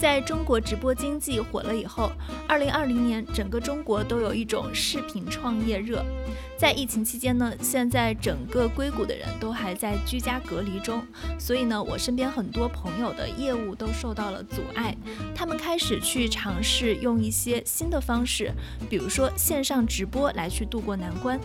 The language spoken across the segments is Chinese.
在中国直播经济火了以后，二零二零年整个中国都有一种视频创业热。在疫情期间呢，现在整个硅谷的人都还在居家隔离中，所以呢，我身边很多朋友的业务都受到了阻碍。他们开始去尝试用一些新的方式，比如说线上直播来去度过难关。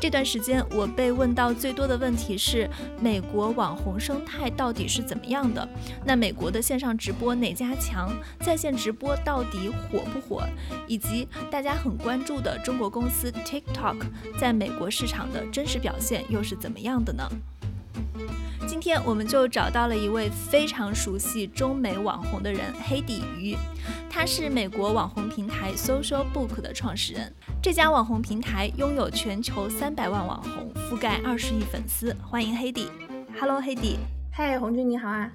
这段时间我被问到最多的问题是：美国网红生态到底是怎么样的？那美国的线上直播哪家强？在线直播到底火不火？以及大家很关注的中国公司 TikTok 在美国市场的真实表现又是怎么样的呢？今天我们就找到了一位非常熟悉中美网红的人黑底鱼，他是美国网红平台 Social Book 的创始人。这家网红平台拥有全球三百万网红，覆盖二十亿粉丝。欢迎黑底，Hello 黑底，嗨红军你好啊。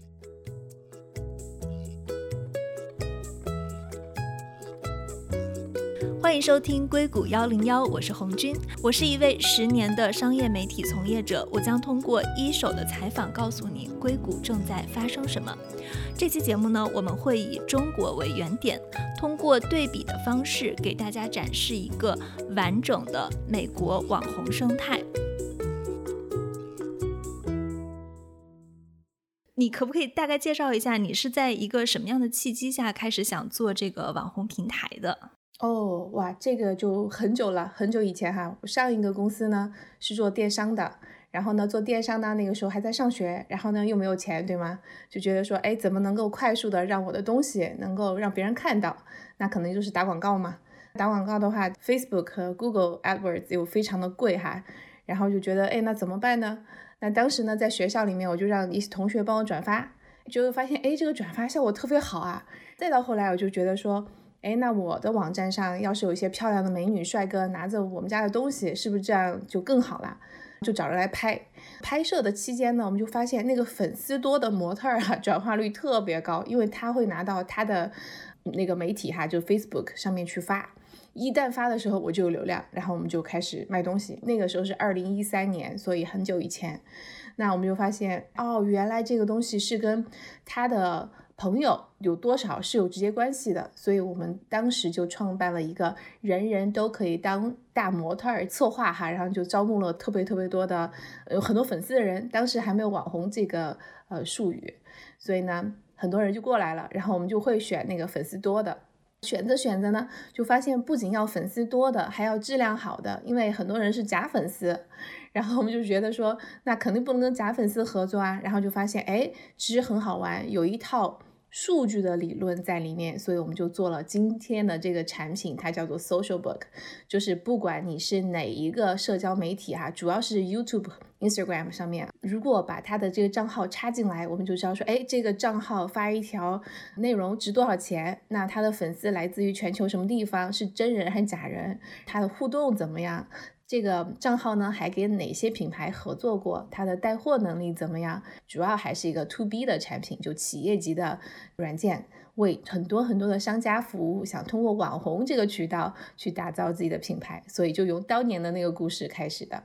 欢迎收听硅谷幺零幺，我是红军，我是一位十年的商业媒体从业者，我将通过一手的采访告诉你硅谷正在发生什么。这期节目呢，我们会以中国为原点，通过对比的方式给大家展示一个完整的美国网红生态。你可不可以大概介绍一下，你是在一个什么样的契机下开始想做这个网红平台的？哦，哇，这个就很久了，很久以前哈。我上一个公司呢是做电商的，然后呢做电商呢那个时候还在上学，然后呢又没有钱，对吗？就觉得说，哎，怎么能够快速的让我的东西能够让别人看到？那可能就是打广告嘛。打广告的话，Facebook 和 Google AdWords 又非常的贵哈。然后就觉得，哎，那怎么办呢？那当时呢在学校里面，我就让一些同学帮我转发，就发现，哎，这个转发效果特别好啊。再到后来，我就觉得说。哎，那我的网站上要是有一些漂亮的美女帅哥拿着我们家的东西，是不是这样就更好了？就找人来拍。拍摄的期间呢，我们就发现那个粉丝多的模特啊，转化率特别高，因为他会拿到他的那个媒体哈，就 Facebook 上面去发。一旦发的时候，我就有流量，然后我们就开始卖东西。那个时候是二零一三年，所以很久以前。那我们就发现，哦，原来这个东西是跟他的。朋友有多少是有直接关系的，所以我们当时就创办了一个人人都可以当大模特儿策划哈，然后就招募了特别特别多的有很多粉丝的人，当时还没有网红这个呃术语，所以呢很多人就过来了，然后我们就会选那个粉丝多的，选择选择呢就发现不仅要粉丝多的，还要质量好的，因为很多人是假粉丝，然后我们就觉得说那肯定不能跟假粉丝合作啊，然后就发现哎其实很好玩，有一套。数据的理论在里面，所以我们就做了今天的这个产品，它叫做 Social Book，就是不管你是哪一个社交媒体哈，主要是 YouTube、Instagram 上面，如果把它的这个账号插进来，我们就知道说，哎，这个账号发一条内容值多少钱？那他的粉丝来自于全球什么地方？是真人还是假人？他的互动怎么样？这个账号呢，还跟哪些品牌合作过？它的带货能力怎么样？主要还是一个 to B 的产品，就企业级的软件，为很多很多的商家服务，想通过网红这个渠道去打造自己的品牌，所以就由当年的那个故事开始的。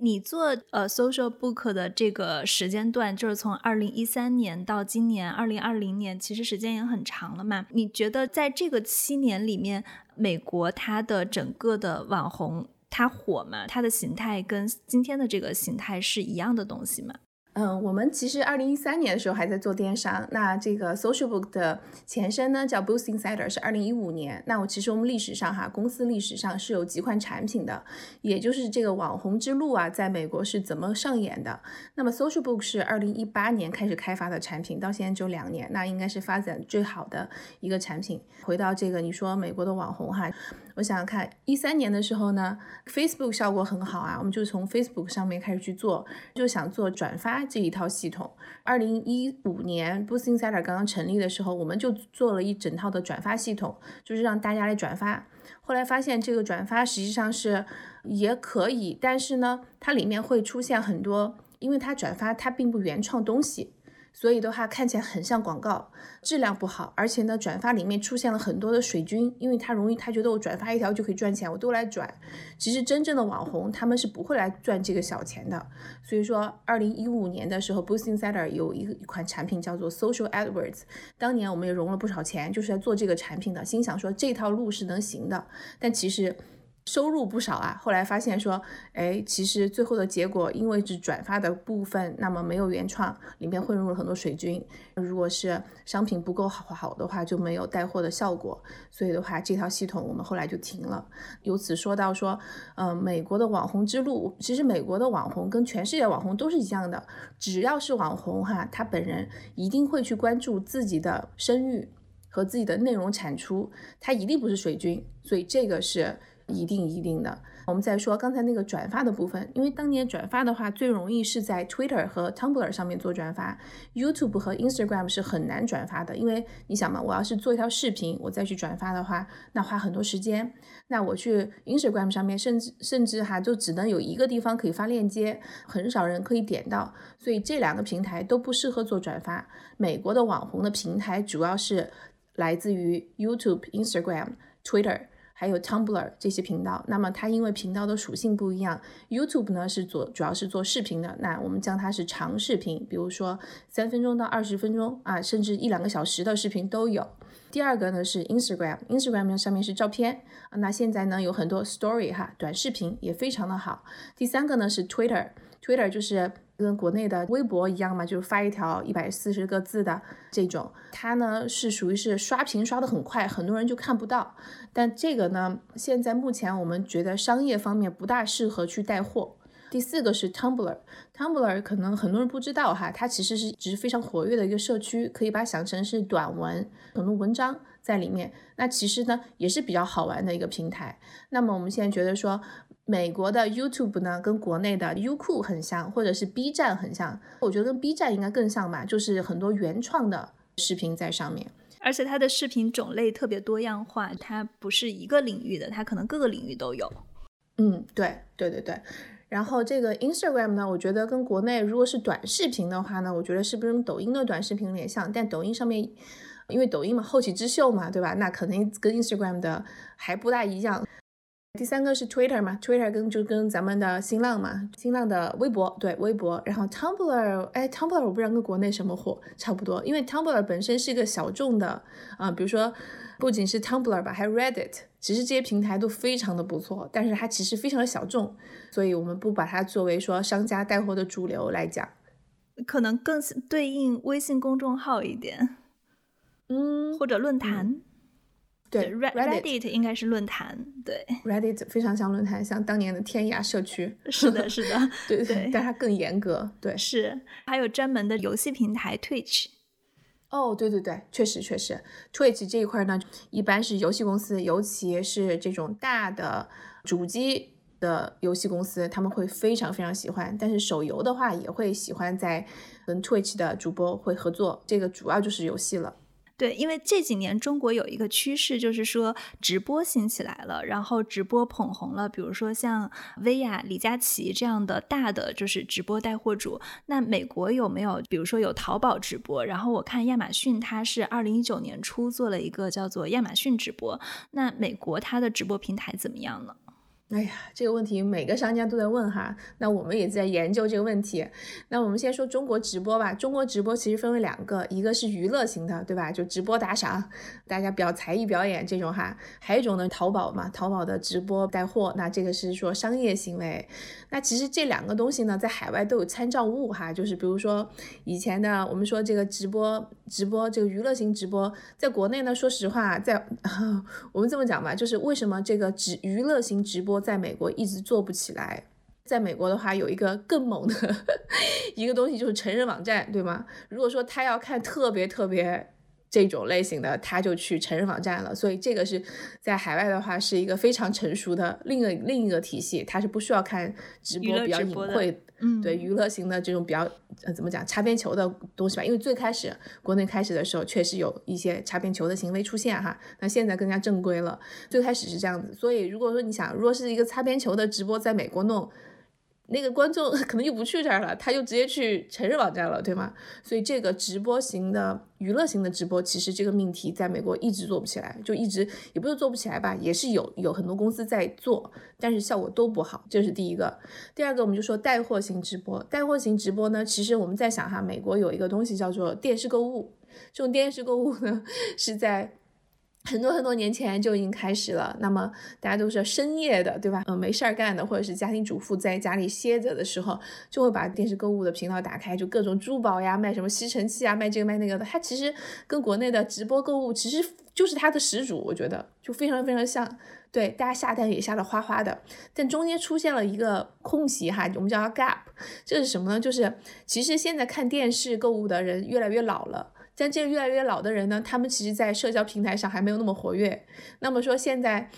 你做呃 social book 的这个时间段，就是从二零一三年到今年二零二零年，其实时间也很长了嘛？你觉得在这个七年里面，美国它的整个的网红？它火吗？它的形态跟今天的这个形态是一样的东西吗？嗯，我们其实二零一三年的时候还在做电商。那这个 Social Book 的前身呢叫 Boost Insider，是二零一五年。那我其实我们历史上哈，公司历史上是有几款产品的，也就是这个网红之路啊，在美国是怎么上演的。那么 Social Book 是二零一八年开始开发的产品，到现在只有两年，那应该是发展最好的一个产品。回到这个你说美国的网红哈，我想想看，一三年的时候呢，Facebook 效果很好啊，我们就从 Facebook 上面开始去做，就想做转发。这一套系统，二零一五年 Boost Insider 刚刚成立的时候，我们就做了一整套的转发系统，就是让大家来转发。后来发现这个转发实际上是也可以，但是呢，它里面会出现很多，因为它转发它并不原创东西，所以的话看起来很像广告，质量不好，而且呢转发里面出现了很多的水军，因为他容易他觉得我转发一条就可以赚钱，我都来转。其实真正的网红他们是不会来赚这个小钱的。所以说，二零一五年的时候，Boost Insider 有一一款产品叫做 Social AdWords，当年我们也融了不少钱，就是在做这个产品的，心想说这套路是能行的，但其实。收入不少啊，后来发现说，哎，其实最后的结果，因为只转发的部分，那么没有原创，里面混入了很多水军。如果是商品不够好好的话，就没有带货的效果。所以的话，这套系统我们后来就停了。由此说到说，呃，美国的网红之路，其实美国的网红跟全世界网红都是一样的，只要是网红哈，他本人一定会去关注自己的声誉和自己的内容产出，他一定不是水军。所以这个是。一定一定的。我们再说刚才那个转发的部分，因为当年转发的话最容易是在 Twitter 和 Tumblr 上面做转发，YouTube 和 Instagram 是很难转发的。因为你想嘛，我要是做一条视频，我再去转发的话，那花很多时间。那我去 Instagram 上面，甚至甚至哈，就只能有一个地方可以发链接，很少人可以点到。所以这两个平台都不适合做转发。美国的网红的平台主要是来自于 YouTube、Instagram、Twitter。还有 Tumblr 这些频道，那么它因为频道的属性不一样，YouTube 呢是做主要是做视频的，那我们将它是长视频，比如说三分钟到二十分钟啊，甚至一两个小时的视频都有。第二个呢是 Instagram，Instagram 上面是照片，那现在呢有很多 Story 哈，短视频也非常的好。第三个呢是 Twitter，Twitter 就是。跟国内的微博一样嘛，就是发一条一百四十个字的这种，它呢是属于是刷屏刷的很快，很多人就看不到。但这个呢，现在目前我们觉得商业方面不大适合去带货。第四个是 Tumblr，Tumblr 可能很多人不知道哈，它其实是只是非常活跃的一个社区，可以把它想成是短文，很多文章在里面。那其实呢也是比较好玩的一个平台。那么我们现在觉得说。美国的 YouTube 呢，跟国内的优酷很像，或者是 B 站很像。我觉得跟 B 站应该更像吧，就是很多原创的视频在上面，而且它的视频种类特别多样化，它不是一个领域的，它可能各个领域都有。嗯，对，对对对。然后这个 Instagram 呢，我觉得跟国内如果是短视频的话呢，我觉得是不是跟抖音的短视频有点像？但抖音上面，因为抖音嘛，后起之秀嘛，对吧？那肯定跟 Instagram 的还不大一样。第三个是 Twitter 嘛，Twitter 跟就跟咱们的新浪嘛，新浪的微博对微博，然后 Tumblr，哎，Tumblr 我不知道跟国内什么火差不多，因为 Tumblr 本身是一个小众的啊，比如说不仅是 Tumblr 吧，还有 Reddit，其实这些平台都非常的不错，但是它其实非常的小众，所以我们不把它作为说商家带货的主流来讲，可能更对应微信公众号一点，嗯，或者论坛。对，Reddit 应该是论坛，对，Reddit 非常像论坛，像当年的天涯社区。是的，是的，对对，但它更严格。对，是，还有专门的游戏平台 Twitch。哦，对对对，确实确实，Twitch 这一块呢，一般是游戏公司，尤其是这种大的主机的游戏公司，他们会非常非常喜欢。但是手游的话，也会喜欢在跟 Twitch 的主播会合作，这个主要就是游戏了。对，因为这几年中国有一个趋势，就是说直播兴起来了，然后直播捧红了，比如说像薇娅、李佳琦这样的大的就是直播带货主。那美国有没有，比如说有淘宝直播？然后我看亚马逊它是二零一九年初做了一个叫做亚马逊直播。那美国它的直播平台怎么样呢？哎呀，这个问题每个商家都在问哈，那我们也在研究这个问题。那我们先说中国直播吧。中国直播其实分为两个，一个是娱乐型的，对吧？就直播打赏，大家表才艺表演这种哈。还有一种呢，淘宝嘛，淘宝的直播带货，那这个是说商业行为。那其实这两个东西呢，在海外都有参照物哈，就是比如说以前的我们说这个直播，直播这个娱乐型直播，在国内呢，说实话，在 我们这么讲吧，就是为什么这个直娱乐型直播。在美国一直做不起来，在美国的话有一个更猛的 一个东西，就是成人网站，对吗？如果说他要看特别特别这种类型的，他就去成人网站了。所以这个是在海外的话是一个非常成熟的另一个另一个体系，他是不需要看直播比较隐晦。嗯，对娱乐型的这种比较，呃，怎么讲擦边球的东西吧？因为最开始国内开始的时候，确实有一些擦边球的行为出现哈。那现在更加正规了，最开始是这样子。所以如果说你想，如果是一个擦边球的直播在美国弄，那个观众 可能就不去这儿了，他就直接去成人网站了，对吗？所以这个直播型的娱乐型的直播，其实这个命题在美国一直做不起来，就一直也不是做不起来吧，也是有有很多公司在做，但是效果都不好，这是第一个。第二个，我们就说带货型直播，带货型直播呢，其实我们在想哈，美国有一个东西叫做电视购物，这种电视购物呢 是在。很多很多年前就已经开始了。那么大家都是深夜的，对吧？嗯，没事儿干的，或者是家庭主妇在家里歇着的时候，就会把电视购物的频道打开，就各种珠宝呀，卖什么吸尘器啊，卖这个卖那个的。它其实跟国内的直播购物其实就是它的始祖，我觉得就非常非常像。对，大家下单也下的哗哗的，但中间出现了一个空隙哈，我们叫它 gap。这是什么呢？就是其实现在看电视购物的人越来越老了。但这越来越老的人呢，他们其实，在社交平台上还没有那么活跃。那么说，现在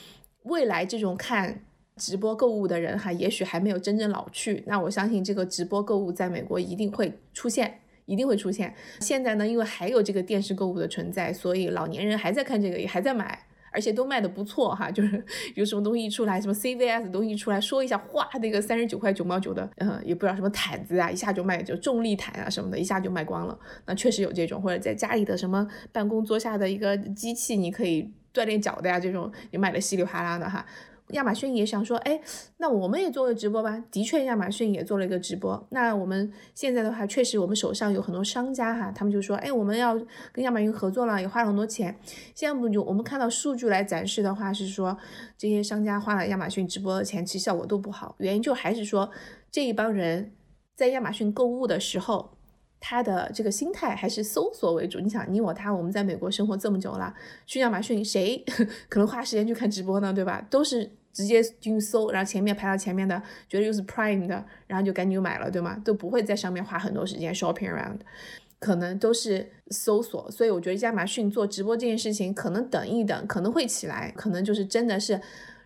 未来这种看直播购物的人哈，也许还没有真正老去。那我相信，这个直播购物在美国一定会出现，一定会出现。现在呢，因为还有这个电视购物的存在，所以老年人还在看这个，也还在买。而且都卖的不错哈，就是 有什么东西一出来，什么 CVS 东西一出来说一下，哗，那个三十九块九毛九的，嗯，也不知道什么毯子啊，一下就卖，就重力毯啊什么的，一下就卖光了。那确实有这种，或者在家里的什么办公桌下的一个机器，你可以锻炼脚的呀，这种也卖的稀里哗啦的哈。亚马逊也想说，哎，那我们也做个直播吧。的确，亚马逊也做了一个直播。那我们现在的话，确实我们手上有很多商家哈，他们就说，哎，我们要跟亚马逊合作了，也花了很多钱。现在不就我们看到数据来展示的话，是说这些商家花了亚马逊直播的钱，其实效果都不好。原因就还是说这一帮人在亚马逊购物的时候，他的这个心态还是搜索为主。你想，你我他，我们在美国生活这么久了，去亚马逊谁 可能花时间去看直播呢？对吧？都是。直接进去搜，然后前面排到前面的，觉得又是 Prime 的，然后就赶紧就买了，对吗？都不会在上面花很多时间 shopping around，可能都是搜索。所以我觉得亚马逊做直播这件事情，可能等一等，可能会起来，可能就是真的是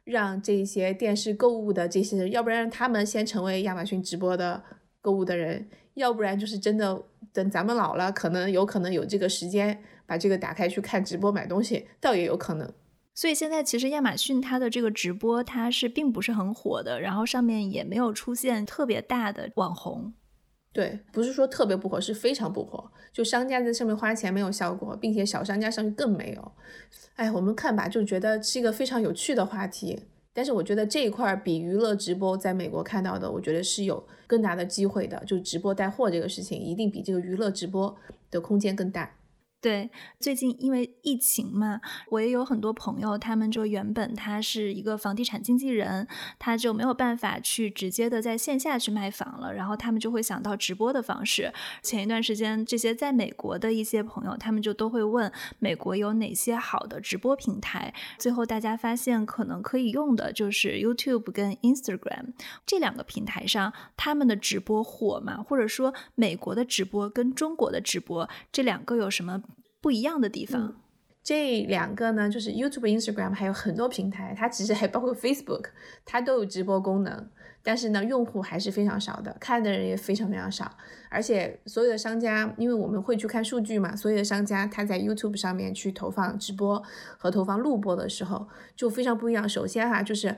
让这些电视购物的这些人，要不然让他们先成为亚马逊直播的购物的人，要不然就是真的等咱们老了，可能有可能有这个时间把这个打开去看直播买东西，倒也有可能。所以现在其实亚马逊它的这个直播它是并不是很火的，然后上面也没有出现特别大的网红。对，不是说特别不火，是非常不火。就商家在上面花钱没有效果，并且小商家上去更没有。哎，我们看吧，就觉得是一个非常有趣的话题。但是我觉得这一块比娱乐直播在美国看到的，我觉得是有更大的机会的。就直播带货这个事情，一定比这个娱乐直播的空间更大。对，最近因为疫情嘛，我也有很多朋友，他们就原本他是一个房地产经纪人，他就没有办法去直接的在线下去卖房了，然后他们就会想到直播的方式。前一段时间，这些在美国的一些朋友，他们就都会问美国有哪些好的直播平台，最后大家发现可能可以用的就是 YouTube 跟 Instagram 这两个平台上，他们的直播火嘛，或者说美国的直播跟中国的直播这两个有什么？不一样的地方，这两个呢，就是 YouTube、Instagram，还有很多平台，它其实还包括 Facebook，它都有直播功能，但是呢，用户还是非常少的，看的人也非常非常少。而且所有的商家，因为我们会去看数据嘛，所有的商家他在 YouTube 上面去投放直播和投放录播的时候，就非常不一样。首先哈，就是。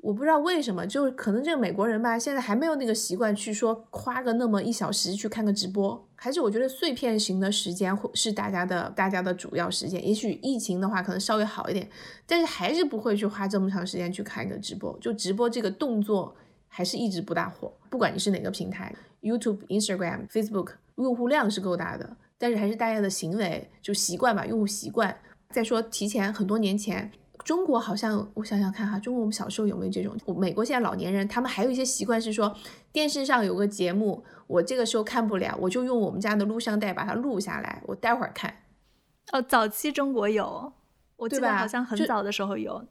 我不知道为什么，就是可能这个美国人吧，现在还没有那个习惯去说花个那么一小时去看个直播，还是我觉得碎片型的时间会是大家的大家的主要时间。也许疫情的话可能稍微好一点，但是还是不会去花这么长时间去看一个直播。就直播这个动作还是一直不大火，不管你是哪个平台，YouTube、Instagram、Facebook，用户量是够大的，但是还是大家的行为就习惯吧，用户习惯。再说提前很多年前。中国好像我想想看哈，中国我们小时候有没有这种？美国现在老年人他们还有一些习惯是说，电视上有个节目，我这个时候看不了，我就用我们家的录像带把它录下来，我待会儿看。哦，早期中国有，我记得好像很早的时候有。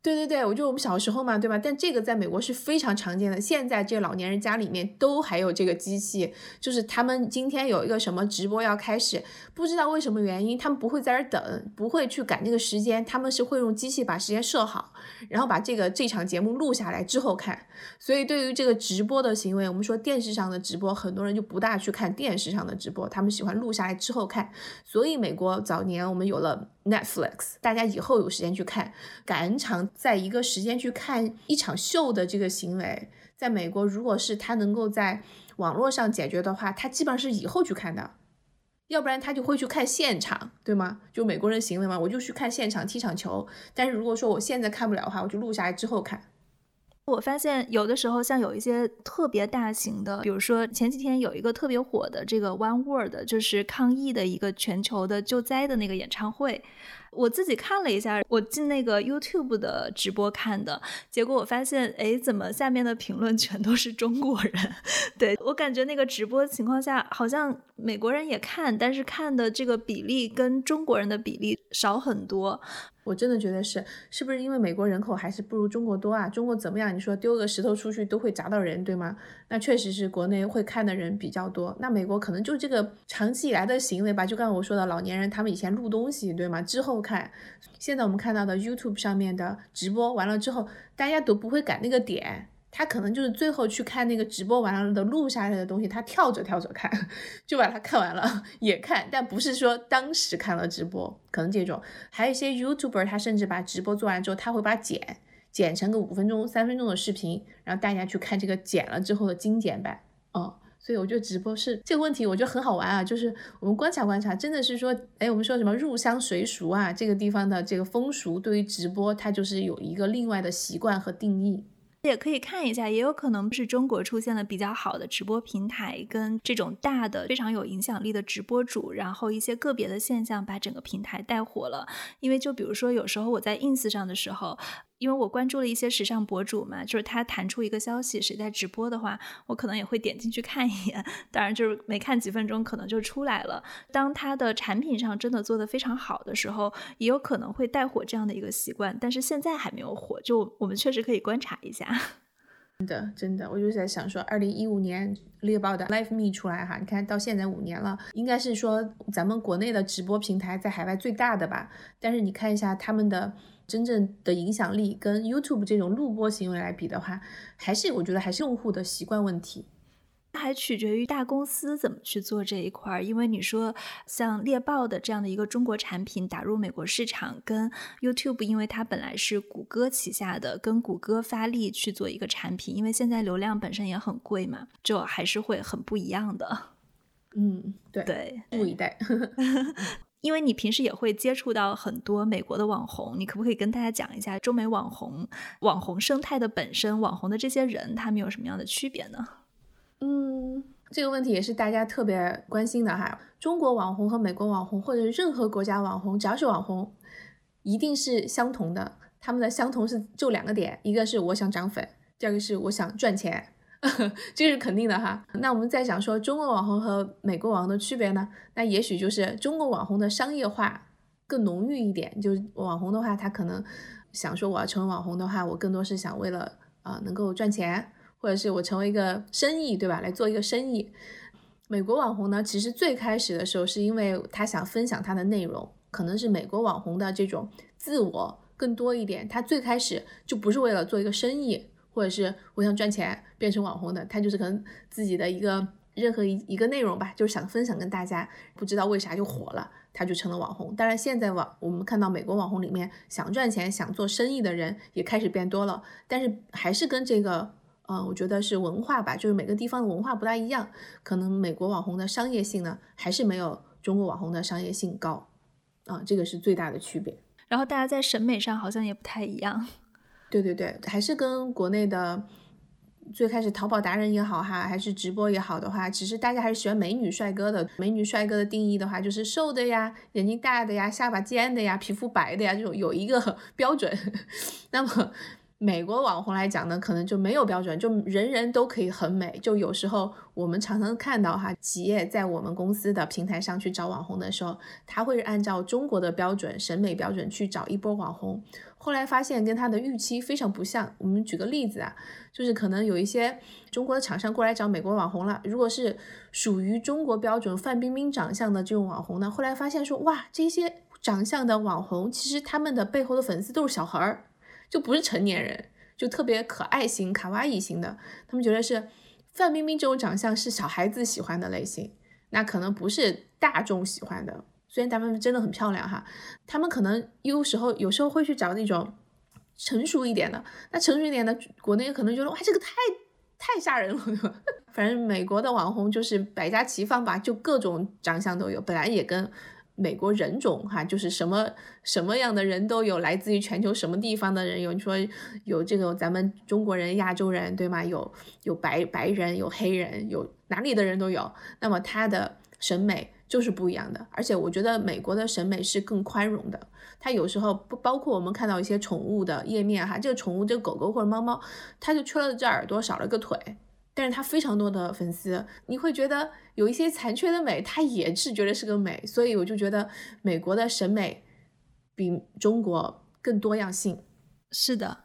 对对对，我就我们小时候嘛，对吧？但这个在美国是非常常见的。现在这老年人家里面都还有这个机器，就是他们今天有一个什么直播要开始，不知道为什么原因，他们不会在这儿等，不会去赶那个时间，他们是会用机器把时间设好，然后把这个这场节目录下来之后看。所以对于这个直播的行为，我们说电视上的直播，很多人就不大去看电视上的直播，他们喜欢录下来之后看。所以美国早年我们有了。Netflix，大家以后有时间去看，赶场在一个时间去看一场秀的这个行为，在美国，如果是他能够在网络上解决的话，他基本上是以后去看的，要不然他就会去看现场，对吗？就美国人行为嘛，我就去看现场踢场球。但是如果说我现在看不了的话，我就录下来之后看。我发现有的时候，像有一些特别大型的，比如说前几天有一个特别火的这个 One World，就是抗疫的一个全球的救灾的那个演唱会。我自己看了一下，我进那个 YouTube 的直播看的，结果我发现，哎，怎么下面的评论全都是中国人？对我感觉那个直播情况下，好像美国人也看，但是看的这个比例跟中国人的比例少很多。我真的觉得是，是不是因为美国人口还是不如中国多啊？中国怎么样？你说丢个石头出去都会砸到人，对吗？那确实是国内会看的人比较多。那美国可能就这个长期以来的行为吧，就刚刚我说的老年人，他们以前录东西，对吗？之后看，现在我们看到的 YouTube 上面的直播完了之后，大家都不会赶那个点。他可能就是最后去看那个直播完了的录下来的东西，他跳着跳着看，就把它看完了，也看，但不是说当时看了直播，可能这种。还有一些 YouTuber，他甚至把直播做完之后，他会把剪剪成个五分钟、三分钟的视频，然后大家去看这个剪了之后的精简版。哦，所以我觉得直播是这个问题，我觉得很好玩啊，就是我们观察观察，真的是说，哎，我们说什么入乡随俗啊，这个地方的这个风俗对于直播，它就是有一个另外的习惯和定义。也可以看一下，也有可能是中国出现了比较好的直播平台，跟这种大的、非常有影响力的直播主，然后一些个别的现象把整个平台带火了。因为就比如说，有时候我在 ins 上的时候。因为我关注了一些时尚博主嘛，就是他弹出一个消息，谁在直播的话，我可能也会点进去看一眼。当然，就是没看几分钟，可能就出来了。当他的产品上真的做得非常好的时候，也有可能会带火这样的一个习惯。但是现在还没有火，就我们确实可以观察一下。真的，真的，我就在想说，二零一五年猎豹的 Live Me 出来哈，你看到现在五年了，应该是说咱们国内的直播平台在海外最大的吧？但是你看一下他们的。真正的影响力跟 YouTube 这种录播行为来比的话，还是我觉得还是用户的习惯问题，还取决于大公司怎么去做这一块儿。因为你说像猎豹的这样的一个中国产品打入美国市场，跟 YouTube，因为它本来是谷歌旗下的，跟谷歌发力去做一个产品，因为现在流量本身也很贵嘛，就还是会很不一样的。嗯，对对，拭目以待。因为你平时也会接触到很多美国的网红，你可不可以跟大家讲一下中美网红网红生态的本身，网红的这些人他们有什么样的区别呢？嗯，这个问题也是大家特别关心的哈。中国网红和美国网红，或者是任何国家网红，只要是网红，一定是相同的。他们的相同是就两个点，一个是我想涨粉，第二个是我想赚钱。这是肯定的哈。那我们再想说中国网红和美国网红的区别呢？那也许就是中国网红的商业化更浓郁一点。就是网红的话，他可能想说我要成为网红的话，我更多是想为了啊能够赚钱，或者是我成为一个生意，对吧？来做一个生意。美国网红呢，其实最开始的时候是因为他想分享他的内容，可能是美国网红的这种自我更多一点。他最开始就不是为了做一个生意。或者是我想赚钱变成网红的，他就是可能自己的一个任何一一个内容吧，就是想分享跟大家，不知道为啥就火了，他就成了网红。当然现在网我们看到美国网红里面想赚钱、想做生意的人也开始变多了，但是还是跟这个，嗯，我觉得是文化吧，就是每个地方的文化不大一样，可能美国网红的商业性呢还是没有中国网红的商业性高，啊，这个是最大的区别。然后大家在审美上好像也不太一样。对对对，还是跟国内的最开始淘宝达人也好哈，还是直播也好的话，其实大家还是喜欢美女帅哥的。美女帅哥的定义的话，就是瘦的呀，眼睛大的呀，下巴尖的呀，皮肤白的呀，这种有一个 标准。那么。美国网红来讲呢，可能就没有标准，就人人都可以很美。就有时候我们常常看到哈，企业在我们公司的平台上去找网红的时候，他会按照中国的标准、审美标准去找一波网红。后来发现跟他的预期非常不像。我们举个例子啊，就是可能有一些中国的厂商过来找美国网红了，如果是属于中国标准范冰冰长相的这种网红呢，后来发现说哇，这些长相的网红其实他们的背后的粉丝都是小孩儿。就不是成年人，就特别可爱型、卡哇伊型的，他们觉得是范冰冰这种长相是小孩子喜欢的类型，那可能不是大众喜欢的。虽然他们真的很漂亮哈，他们可能有时候有时候会去找那种成熟一点的，那成熟一点的国内可能觉得哇这个太太吓人了，反正美国的网红就是百家齐放吧，就各种长相都有。本来也跟美国人种哈，就是什么什么样的人都有，来自于全球什么地方的人有。你说有这个咱们中国人、亚洲人，对吗？有有白白人，有黑人，有哪里的人都有。那么他的审美就是不一样的。而且我觉得美国的审美是更宽容的。他有时候不包括我们看到一些宠物的页面哈，这个宠物这个狗狗或者猫猫，它就缺了只耳朵，少了个腿。但是他非常多的粉丝，你会觉得有一些残缺的美，他也是觉得是个美，所以我就觉得美国的审美比中国更多样性。是的，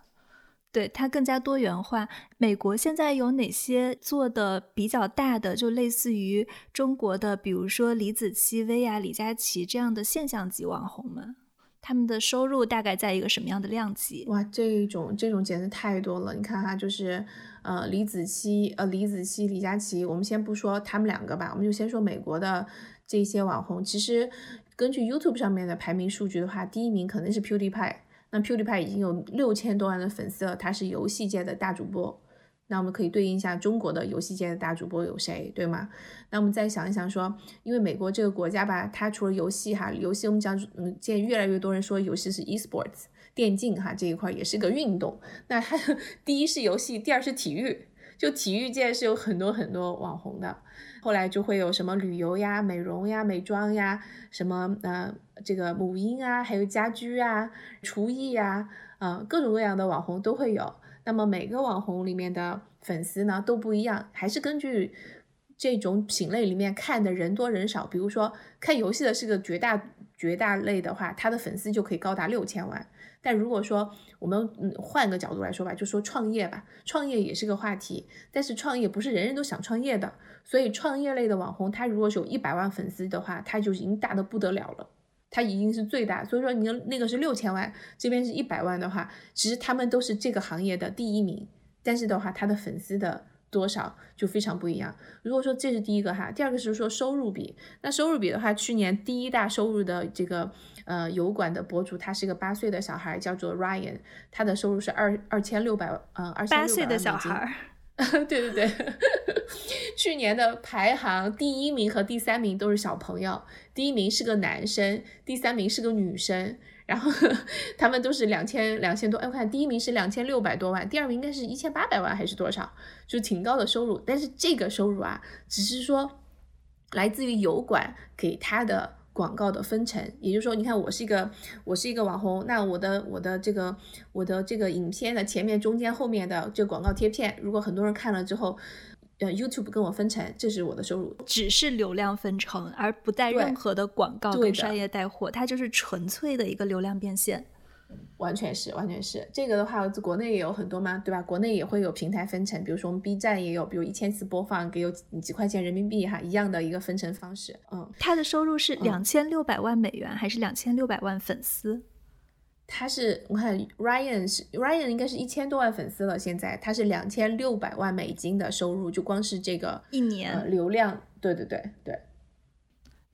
对它更加多元化。美国现在有哪些做的比较大的，就类似于中国的，比如说李子柒、薇娅、李佳琦这样的现象级网红们？他们的收入大概在一个什么样的量级？哇，这种这种简直太多了！你看哈，就是呃李子柒、呃李子柒、李佳琦，我们先不说他们两个吧，我们就先说美国的这些网红。其实根据 YouTube 上面的排名数据的话，第一名可能是 PewDiePie，那 PewDiePie 已经有六千多万的粉丝了，他是游戏界的大主播。那我们可以对应一下中国的游戏界的大主播有谁，对吗？那我们再想一想，说因为美国这个国家吧，它除了游戏哈，游戏我们讲，嗯，见越来越多人说游戏是 e-sports 电竞哈，这一块也是个运动。那它第一是游戏，第二是体育，就体育界是有很多很多网红的。后来就会有什么旅游呀、美容呀、美妆呀，什么呃这个母婴啊，还有家居啊、厨艺呀，啊各种各样的网红都会有。那么每个网红里面的粉丝呢都不一样，还是根据这种品类里面看的人多人少。比如说看游戏的是个绝大绝大类的话，他的粉丝就可以高达六千万。但如果说我们嗯换个角度来说吧，就说创业吧，创业也是个话题。但是创业不是人人都想创业的，所以创业类的网红，他如果是有一百万粉丝的话，他就已经大的不得了了。它已经是最大，所以说你那个是六千万，这边是一百万的话，其实他们都是这个行业的第一名，但是的话，他的粉丝的多少就非常不一样。如果说这是第一个哈，第二个是说收入比，那收入比的话，去年第一大收入的这个呃油管的博主，他是一个八岁的小孩，叫做 Ryan，他的收入是二二千六百嗯二千六百万八岁的小孩。对 对对，去年的排行第一名和第三名都是小朋友，第一名是个男生，第三名是个女生，然后 他们都是两千两千多，哎，我看第一名是两千六百多万，第二名应该是一千八百万还是多少，就挺高的收入，但是这个收入啊，只是说来自于油管给他的。广告的分成，也就是说，你看我是一个我是一个网红，那我的我的这个我的这个影片的前面、中间、后面的这个广告贴片，如果很多人看了之后，呃，YouTube 跟我分成，这是我的收入，只是流量分成，而不带任何的广告跟商业带货，它就是纯粹的一个流量变现。完全是，完全是这个的话，国内也有很多嘛，对吧？国内也会有平台分成，比如说我们 B 站也有，比如一千次播放给有几块钱人民币哈，一样的一个分成方式。嗯，他的收入是两千六百万美元还是两千六百万粉丝？他是我看 Ryan 是 Ryan 应该是一千多万粉丝了，现在他是两千六百万美金的收入，就光是这个一年流量，对对对对。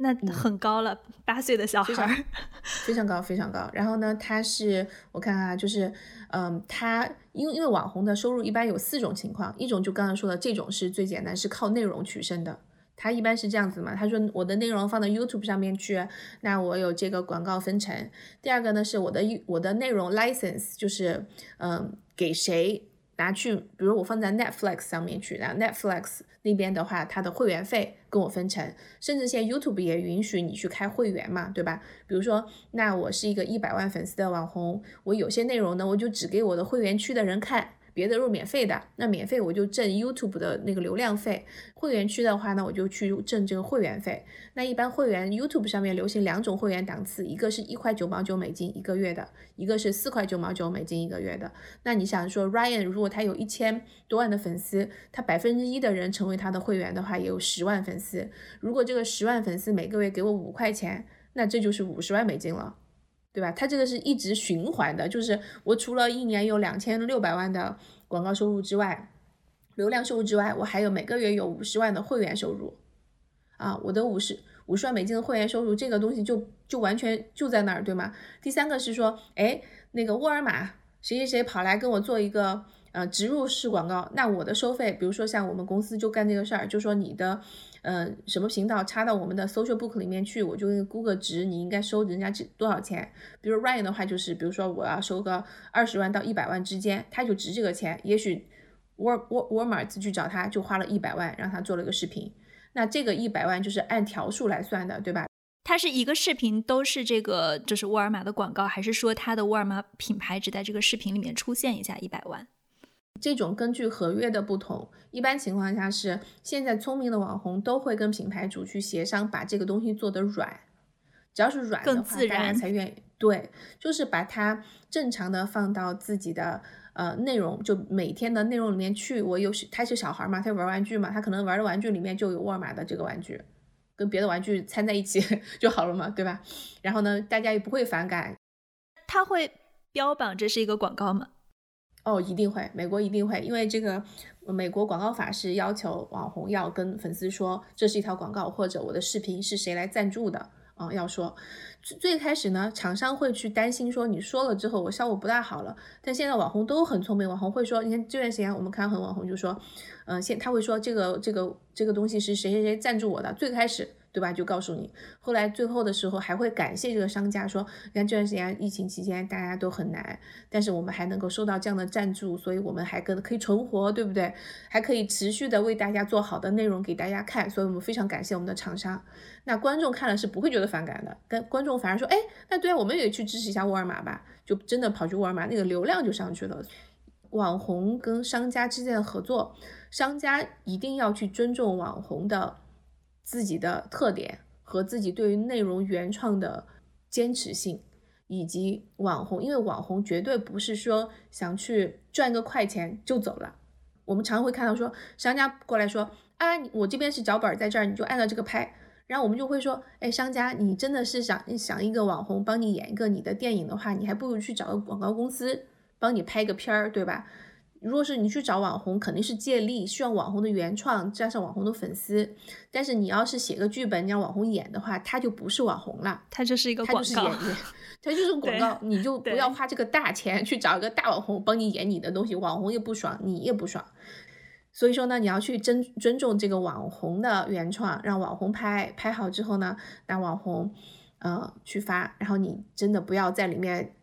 那很高了，八岁的小孩儿，非常高，非常高。然后呢，他是我看啊，就是，嗯，他因为因为网红的收入一般有四种情况，一种就刚刚说的这种是最简单，是靠内容取胜的。他一般是这样子嘛，他说我的内容放到 YouTube 上面去，那我有这个广告分成。第二个呢，是我的我的内容 license，就是嗯，给谁。拿去，比如我放在 Netflix 上面去，然后 Netflix 那边的话，它的会员费跟我分成，甚至现在 YouTube 也允许你去开会员嘛，对吧？比如说，那我是一个一百万粉丝的网红，我有些内容呢，我就只给我的会员区的人看。别的是免费的，那免费我就挣 YouTube 的那个流量费。会员区的话呢，我就去挣这个会员费。那一般会员 YouTube 上面流行两种会员档次，一个是一块九毛九美金一个月的，一个是四块九毛九美金一个月的。那你想说，Ryan 如果他有一千多万的粉丝，他百分之一的人成为他的会员的话，也有十万粉丝。如果这个十万粉丝每个月给我五块钱，那这就是五十万美金了。对吧？它这个是一直循环的，就是我除了一年有两千六百万的广告收入之外，流量收入之外，我还有每个月有五十万的会员收入，啊，我的五十五十万美金的会员收入，这个东西就就完全就在那儿，对吗？第三个是说，哎，那个沃尔玛谁谁谁跑来跟我做一个呃植入式广告，那我的收费，比如说像我们公司就干这个事儿，就说你的呃什么频道插到我们的 social book 里面去，我就给你估个值，你应该收人家值多少钱？比如 Ryan 的话，就是比如说我要收个二十万到一百万之间，他就值这个钱。也许沃沃沃尔玛去找他就花了一百万，让他做了个视频，那这个一百万就是按条数来算的，对吧？它是一个视频都是这个，就是沃尔玛的广告，还是说它的沃尔玛品牌只在这个视频里面出现一下一百万？这种根据合约的不同，一般情况下是现在聪明的网红都会跟品牌主去协商，把这个东西做得软，只要是软的话，大家才愿意。对，就是把它正常的放到自己的呃内容，就每天的内容里面去。我有他是小孩嘛，他玩玩具嘛，他可能玩的玩具里面就有沃尔玛的这个玩具。跟别的玩具掺在一起 就好了嘛，对吧？然后呢，大家也不会反感。他会标榜这是一个广告吗？哦，一定会，美国一定会，因为这个美国广告法是要求网红要跟粉丝说这是一条广告，或者我的视频是谁来赞助的啊，要说。最最开始呢，厂商会去担心说你说了之后我效果不大好了，但现在网红都很聪明，网红会说，你看这段时间我们看很网红就说，嗯，现他会说这个这个这个东西是谁谁谁赞助我的，最开始。对吧？就告诉你，后来最后的时候还会感谢这个商家，说你看这段时间疫情期间大家都很难，但是我们还能够收到这样的赞助，所以我们还跟可以存活，对不对？还可以持续的为大家做好的内容给大家看，所以我们非常感谢我们的厂商。那观众看了是不会觉得反感的，跟观众反而说，哎，那对啊，我们也去支持一下沃尔玛吧，就真的跑去沃尔玛，那个流量就上去了。网红跟商家之间的合作，商家一定要去尊重网红的。自己的特点和自己对于内容原创的坚持性，以及网红，因为网红绝对不是说想去赚个快钱就走了。我们常会看到说商家过来说啊，我这边是脚本在这儿，你就按照这个拍。然后我们就会说，哎，商家，你真的是想想一个网红帮你演一个你的电影的话，你还不如去找个广告公司帮你拍个片儿，对吧？如果是你去找网红，肯定是借力，需要网红的原创加上网红的粉丝。但是你要是写个剧本让网红演的话，他就不是网红了，他就是一个广告，他就是演员，他就是广告。你就 不要花这个大钱去找一个大网红帮你演你的东西，网红也不爽，你也不爽。所以说呢，你要去尊尊重这个网红的原创，让网红拍拍好之后呢，让网红呃去发，然后你真的不要在里面。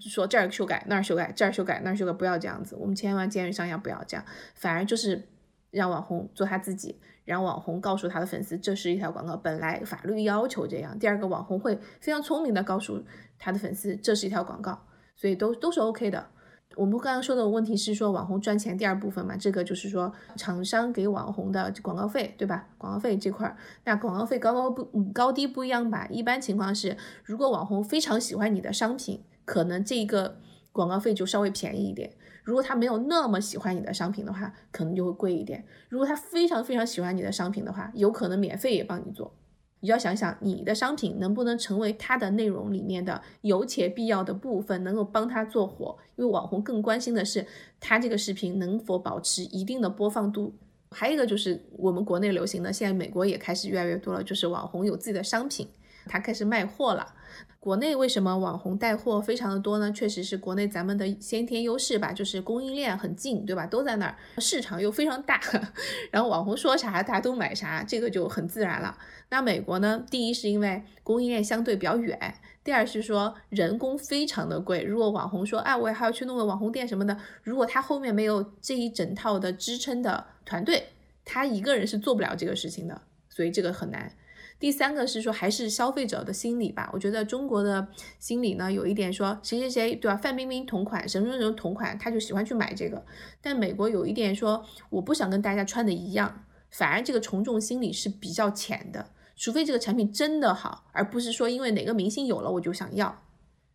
说这儿修改那儿修改这儿修改那儿修改，不要这样子。我们千万建议商家不要这样，反而就是让网红做他自己，让网红告诉他的粉丝这是一条广告，本来法律要求这样。第二个，网红会非常聪明的告诉他的粉丝这是一条广告，所以都都是 OK 的。我们刚刚说的问题是说网红赚钱第二部分嘛，这个就是说厂商给网红的广告费，对吧？广告费这块儿，那广告费高高不高低不一样吧？一般情况是，如果网红非常喜欢你的商品。可能这个广告费就稍微便宜一点。如果他没有那么喜欢你的商品的话，可能就会贵一点。如果他非常非常喜欢你的商品的话，有可能免费也帮你做。你要想想你的商品能不能成为他的内容里面的有且必要的部分，能够帮他做火。因为网红更关心的是他这个视频能否保持一定的播放度。还有一个就是我们国内流行的，现在美国也开始越来越多了，就是网红有自己的商品，他开始卖货了。国内为什么网红带货非常的多呢？确实是国内咱们的先天优势吧，就是供应链很近，对吧？都在那儿，市场又非常大，然后网红说啥大家都买啥，这个就很自然了。那美国呢？第一是因为供应链相对比较远，第二是说人工非常的贵。如果网红说，哎，我还要去弄个网红店什么的，如果他后面没有这一整套的支撑的团队，他一个人是做不了这个事情的，所以这个很难。第三个是说，还是消费者的心理吧。我觉得中国的心理呢，有一点说谁谁谁对吧？范冰冰同款，什么什么同款，他就喜欢去买这个。但美国有一点说，我不想跟大家穿的一样，反而这个从众心理是比较浅的。除非这个产品真的好，而不是说因为哪个明星有了我就想要。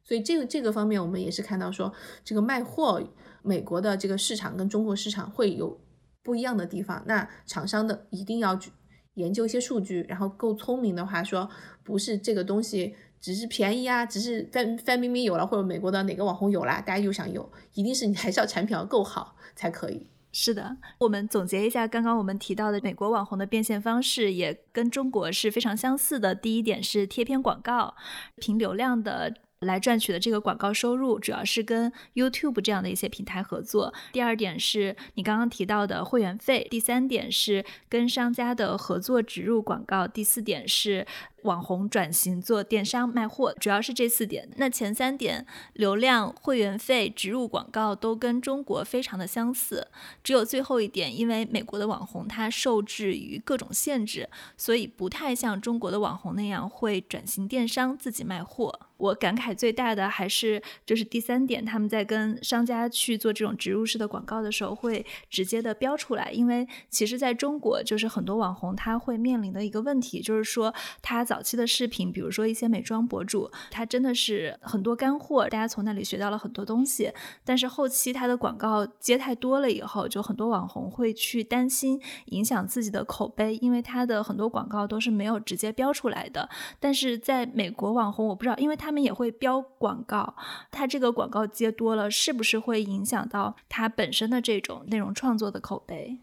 所以这个这个方面，我们也是看到说，这个卖货，美国的这个市场跟中国市场会有不一样的地方。那厂商的一定要去。研究一些数据，然后够聪明的话，说不是这个东西只是便宜啊，只是范范冰冰有了，或者美国的哪个网红有了，大家又想有，一定是你还是要产品要够好才可以。是的，我们总结一下刚刚我们提到的美国网红的变现方式，也跟中国是非常相似的。第一点是贴片广告，凭流量的来赚取的这个广告收入，主要是跟 YouTube 这样的一些平台合作。第二点是你刚刚提到的会员费，第三点是跟商家的合作植入广告，第四点是。网红转型做电商卖货，主要是这四点。那前三点，流量、会员费、植入广告都跟中国非常的相似，只有最后一点，因为美国的网红他受制于各种限制，所以不太像中国的网红那样会转型电商自己卖货。我感慨最大的还是就是第三点，他们在跟商家去做这种植入式的广告的时候，会直接的标出来。因为其实在中国，就是很多网红他会面临的一个问题，就是说他早期的视频，比如说一些美妆博主，他真的是很多干货，大家从那里学到了很多东西。但是后期他的广告接太多了以后，就很多网红会去担心影响自己的口碑，因为他的很多广告都是没有直接标出来的。但是在美国网红，我不知道，因为他。们也会标广告，他这个广告接多了，是不是会影响到他本身的这种内容创作的口碑？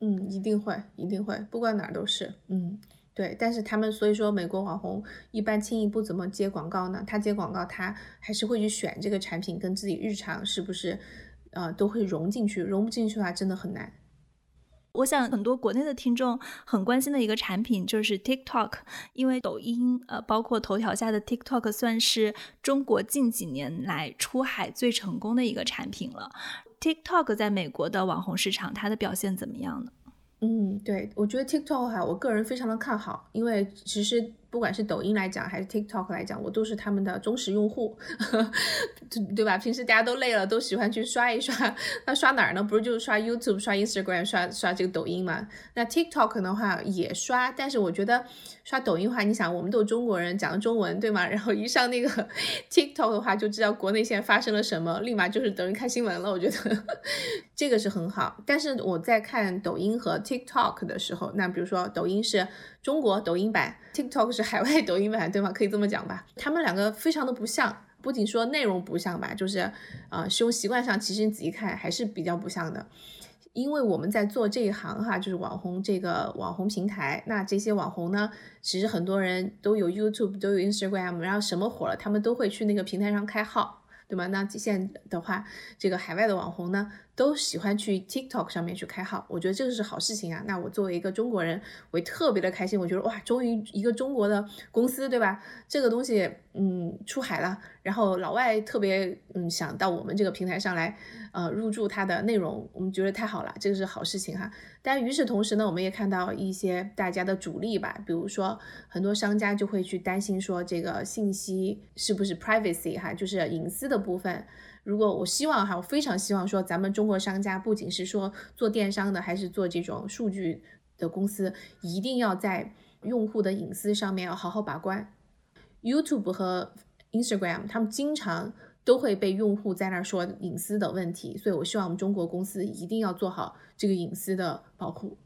嗯，一定会，一定会，不管哪儿都是。嗯，对。但是他们所以说，美国网红一般轻易不怎么接广告呢？他接广告，他还是会去选这个产品跟自己日常是不是，呃，都会融进去。融不进去的话，真的很难。我想很多国内的听众很关心的一个产品就是 TikTok，因为抖音呃包括头条下的 TikTok 算是中国近几年来出海最成功的一个产品了。TikTok 在美国的网红市场，它的表现怎么样呢？嗯，对我觉得 TikTok 哈，我个人非常的看好，因为其实。不管是抖音来讲还是 TikTok 来讲，我都是他们的忠实用户，对吧？平时大家都累了，都喜欢去刷一刷。那刷哪儿呢？不是就是刷 YouTube、刷 Instagram、刷刷这个抖音嘛？那 TikTok 的话也刷，但是我觉得刷抖音的话，你想，我们都是中国人，讲的中文，对吗？然后一上那个 TikTok 的话，就知道国内现在发生了什么，立马就是等于看新闻了。我觉得这个是很好。但是我在看抖音和 TikTok 的时候，那比如说抖音是。中国抖音版，TikTok 是海外 抖音版，对吗？可以这么讲吧？他们两个非常的不像，不仅说内容不像吧，就是呃使用习惯上，其实你仔细看还是比较不像的。因为我们在做这一行哈，就是网红这个网红平台，那这些网红呢，其实很多人都有 YouTube，都有 Instagram，然后什么火了，他们都会去那个平台上开号，对吗？那现在的话，这个海外的网红呢？都喜欢去 TikTok 上面去开号，我觉得这个是好事情啊。那我作为一个中国人，我也特别的开心。我觉得哇，终于一个中国的公司，对吧？这个东西，嗯，出海了。然后老外特别嗯想到我们这个平台上来，呃，入驻它的内容，我们觉得太好了，这个是好事情哈。但与此同时呢，我们也看到一些大家的主力吧，比如说很多商家就会去担心说这个信息是不是 privacy 哈，就是隐私的部分。如果我希望哈，我非常希望说，咱们中国商家不仅是说做电商的，还是做这种数据的公司，一定要在用户的隐私上面要好好把关。YouTube 和 Instagram 他们经常都会被用户在那儿说隐私的问题，所以我希望我们中国公司一定要做好这个隐私的保护，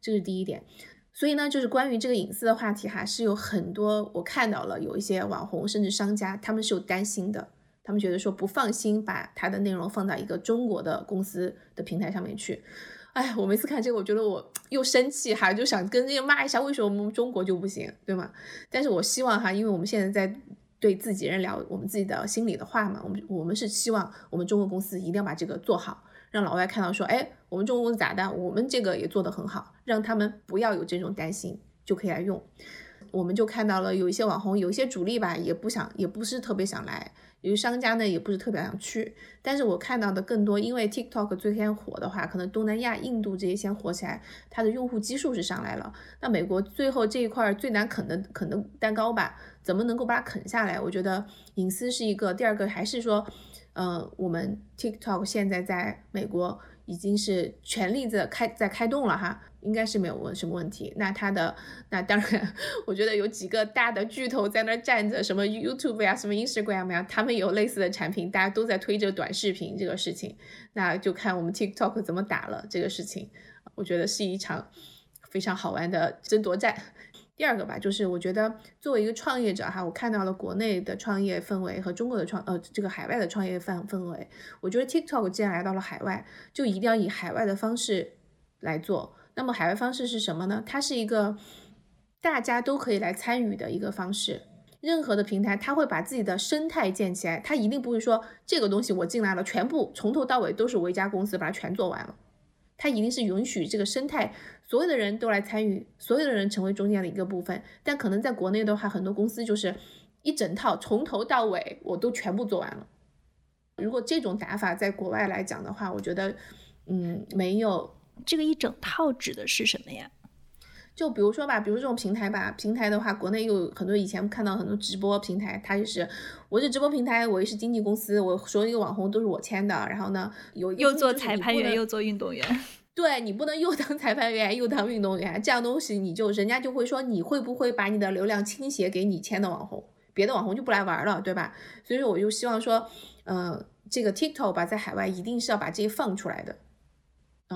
这是第一点。所以呢，就是关于这个隐私的话题哈，是有很多我看到了有一些网红甚至商家，他们是有担心的。他们觉得说不放心把他的内容放到一个中国的公司的平台上面去，哎，我每次看这个，我觉得我又生气哈，就想跟这个骂一下，为什么我们中国就不行，对吗？但是我希望哈，因为我们现在在对自己人聊我们自己的心里的话嘛，我们我们是希望我们中国公司一定要把这个做好，让老外看到说，哎，我们中国公司咋的？我们这个也做得很好，让他们不要有这种担心，就可以来用。我们就看到了有一些网红，有一些主力吧，也不想，也不是特别想来。有些商家呢也不是特别想去，但是我看到的更多，因为 TikTok 最先火的话，可能东南亚、印度这些先火起来，它的用户基数是上来了。那美国最后这一块最难啃的啃的蛋糕吧，怎么能够把它啃下来？我觉得隐私是一个，第二个还是说，呃，我们 TikTok 现在在美国已经是全力在开在开动了哈。应该是没有问什么问题。那它的那当然，我觉得有几个大的巨头在那站着，什么 YouTube 呀，什么 Instagram 呀，他们有类似的产品，大家都在推这个短视频这个事情。那就看我们 TikTok 怎么打了这个事情。我觉得是一场非常好玩的争夺战。第二个吧，就是我觉得作为一个创业者哈，我看到了国内的创业氛围和中国的创呃这个海外的创业氛氛围。我觉得 TikTok 既然来到了海外，就一定要以海外的方式来做。那么海外方式是什么呢？它是一个大家都可以来参与的一个方式，任何的平台，它会把自己的生态建起来，它一定不会说这个东西我进来了，全部从头到尾都是我一家公司把它全做完了。它一定是允许这个生态所有的人都来参与，所有的人成为中间的一个部分。但可能在国内的话，很多公司就是一整套从头到尾我都全部做完了。如果这种打法在国外来讲的话，我觉得，嗯，没有这个一整套指的是什么呀？就比如说吧，比如这种平台吧，平台的话，国内又有很多以前看到很多直播平台，它就是我是直播平台，我也是经纪公司，我所有网红都是我签的，然后呢，有又做裁判员又做运动员，对你不能又当裁判员又当运动员，这样东西你就人家就会说你会不会把你的流量倾斜给你签的网红，别的网红就不来玩了，对吧？所以说我就希望说，嗯，这个 TikTok 吧，在海外一定是要把这些放出来的。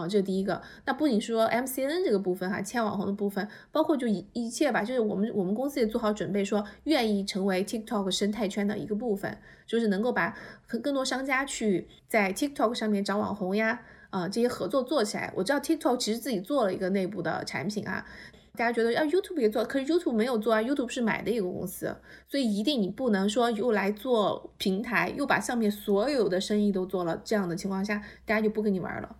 啊，这是第一个。那不仅说 MCN 这个部分哈，签网红的部分，包括就一一切吧，就是我们我们公司也做好准备，说愿意成为 TikTok 生态圈的一个部分，就是能够把更多商家去在 TikTok 上面找网红呀，啊这些合作做起来。我知道 TikTok 其实自己做了一个内部的产品啊，大家觉得啊 YouTube 也做，可是 YouTube 没有做啊，YouTube 是买的一个公司，所以一定你不能说又来做平台，又把上面所有的生意都做了，这样的情况下，大家就不跟你玩了。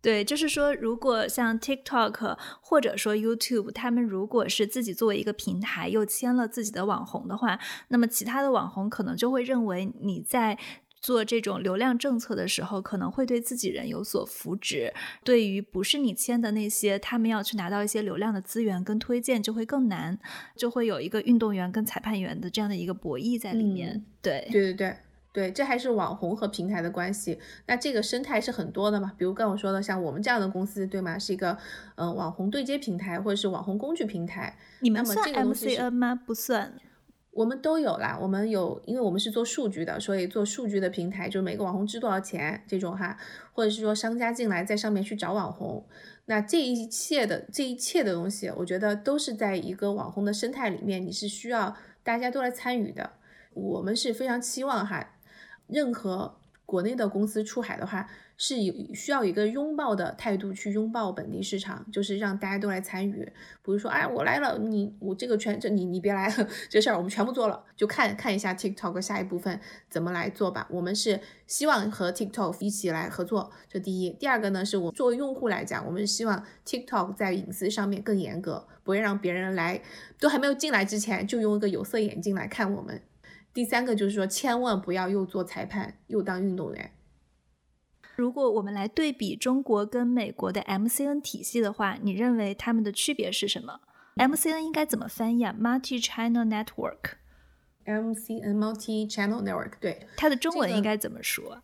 对，就是说，如果像 TikTok 或者说 YouTube，他们如果是自己作为一个平台，又签了自己的网红的话，那么其他的网红可能就会认为你在做这种流量政策的时候，可能会对自己人有所扶植。对于不是你签的那些，他们要去拿到一些流量的资源跟推荐就会更难，就会有一个运动员跟裁判员的这样的一个博弈在里面。对，对对对。对，这还是网红和平台的关系。那这个生态是很多的嘛？比如刚我说的，像我们这样的公司，对吗？是一个嗯网红对接平台或者是网红工具平台。你们算 MCN 吗？不算。我们都有啦。我们有，因为我们是做数据的，所以做数据的平台，就每个网红值多少钱这种哈，或者是说商家进来在上面去找网红。那这一切的这一切的东西，我觉得都是在一个网红的生态里面，你是需要大家都来参与的。我们是非常期望哈。任何国内的公司出海的话，是有需要一个拥抱的态度去拥抱本地市场，就是让大家都来参与。比如说，哎，我来了，你我这个全这你你别来，这事儿我们全部做了，就看看一下 TikTok 下一部分怎么来做吧。我们是希望和 TikTok 一起来合作，这第一。第二个呢，是我作为用户来讲，我们希望 TikTok 在隐私上面更严格，不会让别人来都还没有进来之前就用一个有色眼镜来看我们。第三个就是说，千万不要又做裁判又当运动员。如果我们来对比中国跟美国的 MCN 体系的话，你认为他们的区别是什么？MCN 应该怎么翻译啊？Multi-channel network。MCN Multi-channel network，对，它的中文应该怎么说？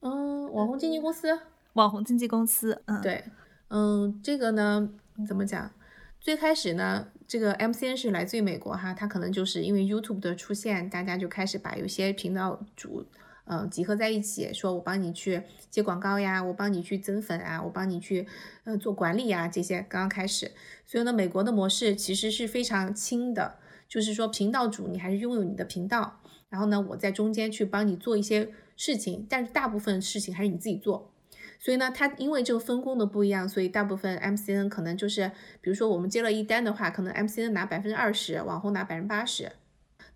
嗯，网红经纪公司。网红经纪公司，嗯，对，嗯，这个呢，怎么讲？最开始呢，这个 MCN 是来自于美国哈，它可能就是因为 YouTube 的出现，大家就开始把有些频道主，呃，集合在一起，说我帮你去接广告呀，我帮你去增粉啊，我帮你去，呃，做管理呀，这些刚刚开始。所以呢，美国的模式其实是非常轻的，就是说频道主你还是拥有你的频道，然后呢，我在中间去帮你做一些事情，但是大部分事情还是你自己做。所以呢，它因为这个分工的不一样，所以大部分 MCN 可能就是，比如说我们接了一单的话，可能 MCN 拿百分之二十，网红拿百分之八十。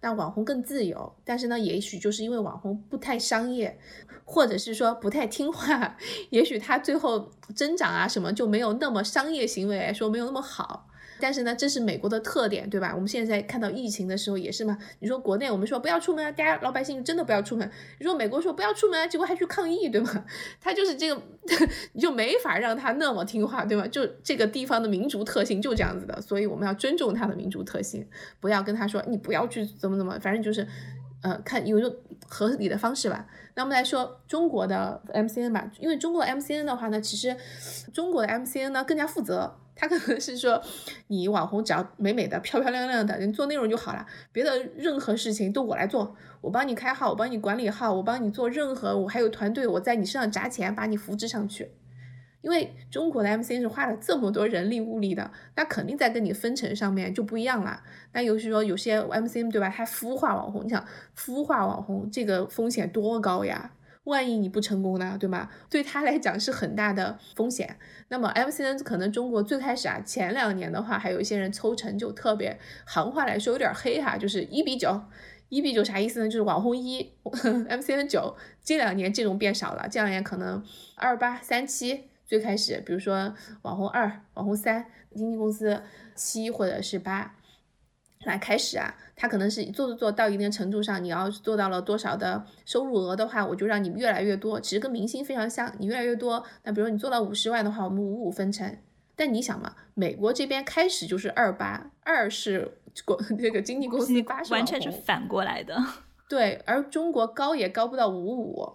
那网红更自由，但是呢，也许就是因为网红不太商业，或者是说不太听话，也许他最后增长啊什么就没有那么商业行为来，说没有那么好。但是呢，这是美国的特点，对吧？我们现在看到疫情的时候也是嘛。你说国内我们说不要出门啊，大家老百姓真的不要出门。你说美国说不要出门啊，结果还去抗议，对吗？他就是这个，你就没法让他那么听话，对吗？就这个地方的民族特性就这样子的，所以我们要尊重他的民族特性，不要跟他说你不要去怎么怎么，反正就是，呃，看有一种合理的方式吧。那我们来说中国的 MCN 吧，因为中国 MCN 的话呢，其实中国的 MCN 呢更加负责。他可能是说，你网红只要美美的、漂漂亮亮的，你做内容就好了，别的任何事情都我来做，我帮你开号，我帮你管理号，我帮你做任何，我还有团队，我在你身上砸钱把你扶持上去。因为中国的 MCN 是花了这么多人力物力的，那肯定在跟你分成上面就不一样了。那尤其说有些 MCN 对吧，他孵化网红，你想孵化网红这个风险多高呀？万一你不成功呢，对吗？对他来讲是很大的风险。那么 MCN 可能中国最开始啊，前两年的话，还有一些人抽成就特别，行话来说有点黑哈，就是一比九，一比九啥意思呢？就是网红一，MCN 九。这两年这种变少了，这两年可能二八三七最开始，比如说网红二、网红三，经纪公司七或者是八。来开始啊，他可能是做做做到一定程度上，你要做到了多少的收入额的话，我就让你越来越多。其实跟明星非常像，你越来越多。那比如你做到五十万的话，我们五五分成。但你想嘛，美国这边开始就是二八，二是国这个经纪公司八完全是反过来的。对，而中国高也高不到五五。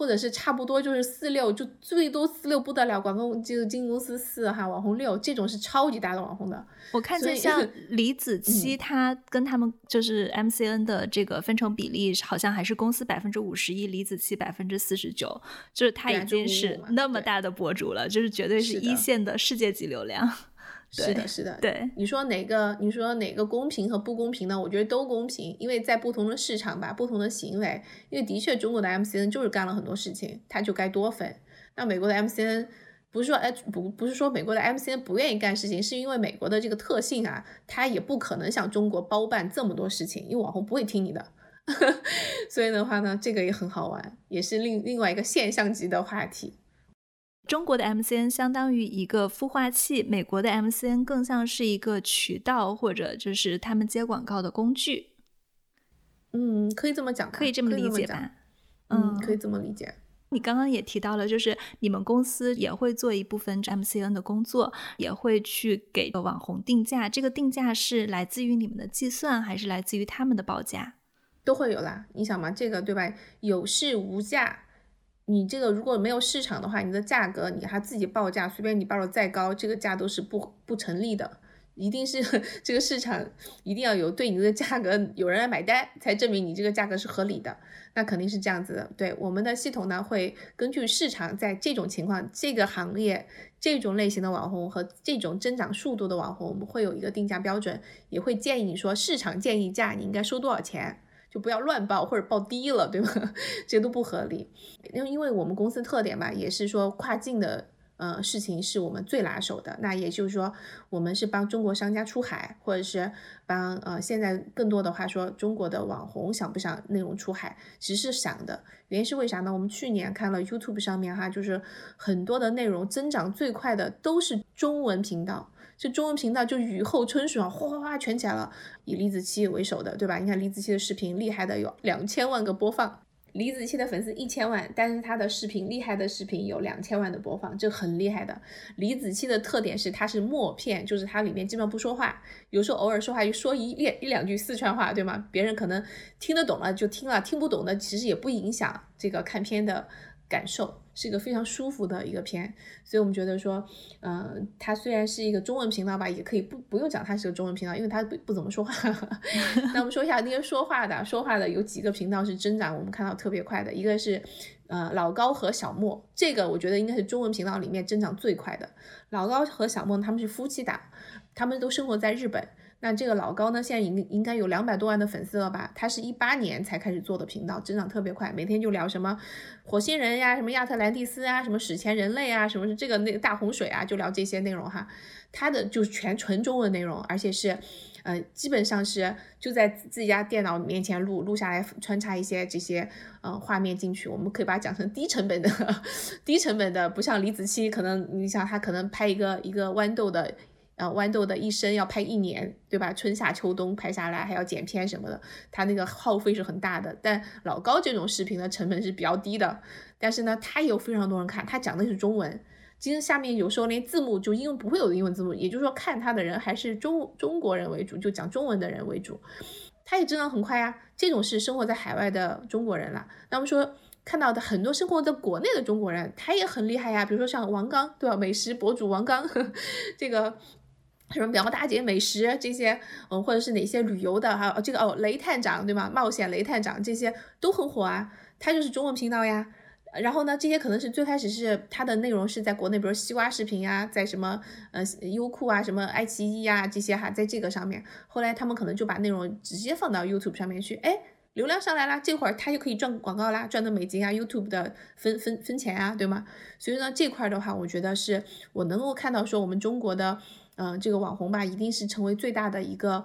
或者是差不多就是四六，就最多四六不得了，广告就是经纪公司四哈，网红六这种是超级大的网红的。我看见像 李子柒，她跟他们就是 MCN 的这个分成比例，好像还是公司百分之五十一，李子柒百分之四十九，就是他已经是那么大的博主了，就是绝对是一线的世界级流量。是的，是的，对你说哪个？你说哪个公平和不公平呢？我觉得都公平，因为在不同的市场吧，不同的行为，因为的确中国的 MCN 就是干了很多事情，他就该多分。那美国的 MCN 不是说哎不不是说美国的 MCN 不愿意干事情，是因为美国的这个特性啊，他也不可能像中国包办这么多事情，因为网红不会听你的。所以的话呢，这个也很好玩，也是另另外一个现象级的话题。中国的 MCN 相当于一个孵化器，美国的 MCN 更像是一个渠道，或者就是他们接广告的工具。嗯，可以这么讲，可以这么理解吧？嗯，可以这么理解。你刚刚也提到了，就是你们公司也会做一部分 MCN 的工作，也会去给网红定价。这个定价是来自于你们的计算，还是来自于他们的报价？都会有啦。你想嘛，这个对吧？有市无价。你这个如果没有市场的话，你的价格你还自己报价，随便你报的再高，这个价都是不不成立的。一定是这个市场一定要有对你的价格有人来买单，才证明你这个价格是合理的。那肯定是这样子的。对我们的系统呢，会根据市场在这种情况、这个行业、这种类型的网红和这种增长速度的网红，我们会有一个定价标准，也会建议你说市场建议价你应该收多少钱。就不要乱报或者报低了，对吗？这都不合理。因为因为我们公司特点吧，也是说跨境的呃事情是我们最拿手的。那也就是说，我们是帮中国商家出海，或者是帮呃现在更多的话说，中国的网红想不想内容出海，其实是想的。原因是为啥呢？我们去年看了 YouTube 上面哈，就是很多的内容增长最快的都是中文频道。这中文频道就雨后春笋啊，哗哗哗全起来了，以李子柒为首的，对吧？你看李子柒的视频厉害的有两千万个播放，李子柒的粉丝一千万，但是他的视频厉害的视频有两千万的播放，这很厉害的。李子柒的特点是他是默片，就是他里面基本上不说话，有时候偶尔说话就说一列一两句四川话，对吗？别人可能听得懂了就听了，听不懂的其实也不影响这个看片的感受。是一个非常舒服的一个片，所以我们觉得说，嗯，它虽然是一个中文频道吧，也可以不不用讲它是个中文频道，因为它不不怎么说话。那我们说一下那些说话的，说话的有几个频道是增长，我们看到特别快的，一个是呃老高和小莫，这个我觉得应该是中文频道里面增长最快的。老高和小莫他们是夫妻档，他们都生活在日本。那这个老高呢，现在应应该有两百多万的粉丝了吧？他是一八年才开始做的频道，增长特别快，每天就聊什么火星人呀，什么亚特兰蒂斯啊，什么史前人类啊，什么是这个那个大洪水啊，就聊这些内容哈。他的就是全纯中文内容，而且是，呃，基本上是就在自己家电脑面前录录下来，穿插一些这些呃画面进去。我们可以把它讲成低成本的，低成本的，不像李子柒，可能你想他可能拍一个一个豌豆的。呃，豌豆的一生要拍一年，对吧？春夏秋冬拍下来，还要剪片什么的，它那个耗费是很大的。但老高这种视频的成本是比较低的，但是呢，他也有非常多人看，他讲的是中文，其实下面有时候连字幕就英文不会有的英文字幕，也就是说看他的人还是中中国人为主，就讲中文的人为主，他也增长很快呀。这种是生活在海外的中国人了。那么说看到的很多生活在国内的中国人，他也很厉害呀。比如说像王刚，对吧？美食博主王刚，这个。什么苗大姐美食这些，嗯，或者是哪些旅游的，还有这个哦，雷探长对吗？冒险雷探长这些都很火啊，它就是中文频道呀。然后呢，这些可能是最开始是它的内容是在国内，比如西瓜视频呀，在什么呃优酷啊、什么爱奇艺呀这些哈，在这个上面，后来他们可能就把内容直接放到 YouTube 上面去，哎。流量上来啦，这会儿他就可以赚广告啦，赚的美金啊，YouTube 的分分分钱啊，对吗？所以呢，这块的话，我觉得是我能够看到说，我们中国的，嗯，这个网红吧，一定是成为最大的一个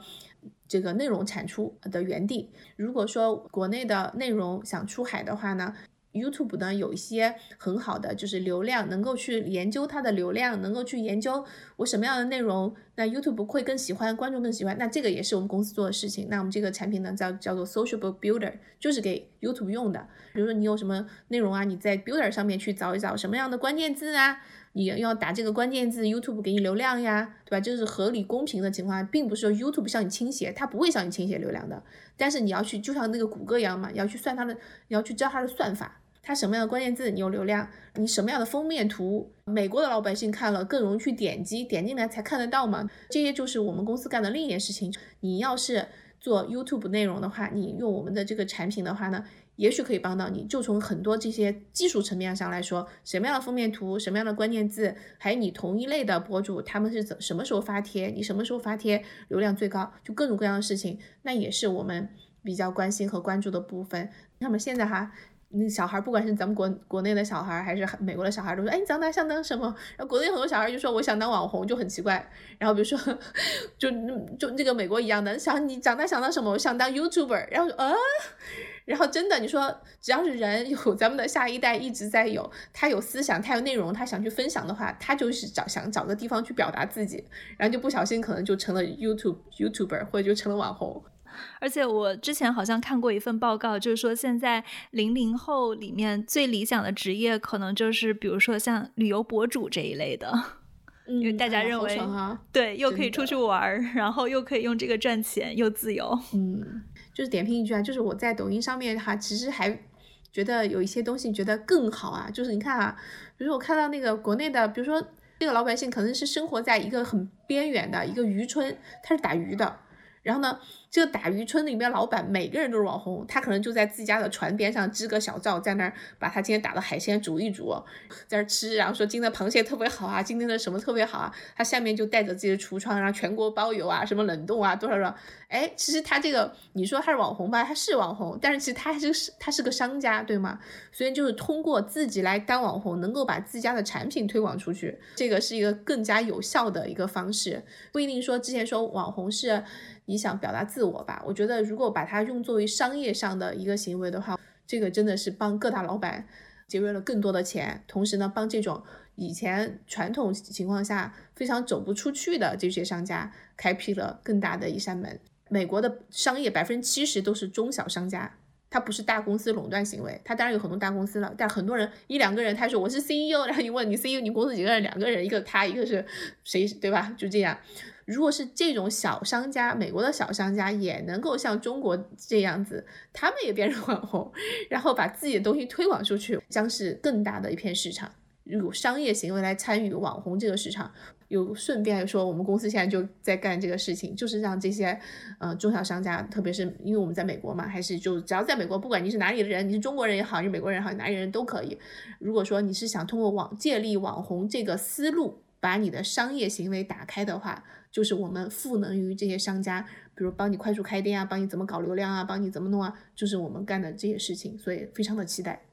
这个内容产出的园地。如果说国内的内容想出海的话呢？YouTube 呢有一些很好的，就是流量，能够去研究它的流量，能够去研究我什么样的内容，那 YouTube 会更喜欢，观众更喜欢，那这个也是我们公司做的事情。那我们这个产品呢叫叫做 Social Builder，就是给 YouTube 用的。比如说你有什么内容啊，你在 Builder 上面去找一找什么样的关键字啊，你要打这个关键字，YouTube 给你流量呀，对吧？这是合理公平的情况下，并不是说 YouTube 向你倾斜，它不会向你倾斜流量的。但是你要去，就像那个谷歌一样嘛，你要去算它的，你要去知道它的算法。它什么样的关键字你有流量，你什么样的封面图，美国的老百姓看了更容易去点击，点进来才看得到嘛？这些就是我们公司干的另一件事情。你要是做 YouTube 内容的话，你用我们的这个产品的话呢，也许可以帮到你。就从很多这些技术层面上来说，什么样的封面图，什么样的关键字，还有你同一类的博主他们是怎什么时候发帖，你什么时候发帖流量最高，就各种各样的事情，那也是我们比较关心和关注的部分。那么现在哈。那小孩，不管是咱们国国内的小孩，还是美国的小孩，都说：“哎，你长大想当什么？”然后国内很多小孩就说：“我想当网红。”就很奇怪。然后比如说，就就那个美国一样的，想你长大想当什么？我想当 YouTuber。然后说：“啊。”然后真的，你说只要是人有咱们的下一代一直在有，他有思想，他有内容，他想去分享的话，他就是找想找个地方去表达自己，然后就不小心可能就成了 YouTube YouTuber，或者就成了网红。而且我之前好像看过一份报告，就是说现在零零后里面最理想的职业，可能就是比如说像旅游博主这一类的，因为大家认为对，又可以出去玩，然后又可以用这个赚钱，又自由。嗯，就是点评一句啊，就是我在抖音上面哈，其实还觉得有一些东西觉得更好啊，就是你看啊，比如说我看到那个国内的，比如说这个老百姓可能是生活在一个很边缘的一个渔村，他是打鱼的。然后呢，这个打渔村里面老板每个人都是网红，他可能就在自家的船边上支个小灶，在那儿把他今天打的海鲜煮一煮，在那儿吃，然后说今天的螃蟹特别好啊，今天的什么特别好啊，他下面就带着自己的橱窗，然后全国包邮啊，什么冷冻啊，多少多少，哎，其实他这个你说他是网红吧，他是网红，但是其实他还是他是个商家，对吗？所以就是通过自己来当网红，能够把自家的产品推广出去，这个是一个更加有效的一个方式，不一定说之前说网红是。你想表达自我吧？我觉得如果把它用作为商业上的一个行为的话，这个真的是帮各大老板节约了更多的钱，同时呢，帮这种以前传统情况下非常走不出去的这些商家开辟了更大的一扇门。美国的商业百分之七十都是中小商家，它不是大公司垄断行为。它当然有很多大公司了，但很多人一两个人，他说我是 CEO，然后你问你 CEO，你公司几个人？两个人，一个他，一个是谁，对吧？就这样。如果是这种小商家，美国的小商家也能够像中国这样子，他们也变成网红，然后把自己的东西推广出去，将是更大的一片市场。有商业行为来参与网红这个市场，有顺便说，我们公司现在就在干这个事情，就是让这些呃中小商家，特别是因为我们在美国嘛，还是就只要在美国，不管你是哪里的人，你是中国人也好，你是美国人也好，哪里人都可以。如果说你是想通过网借力网红这个思路，把你的商业行为打开的话。就是我们赋能于这些商家，比如帮你快速开店啊，帮你怎么搞流量啊，帮你怎么弄啊，就是我们干的这些事情，所以非常的期待。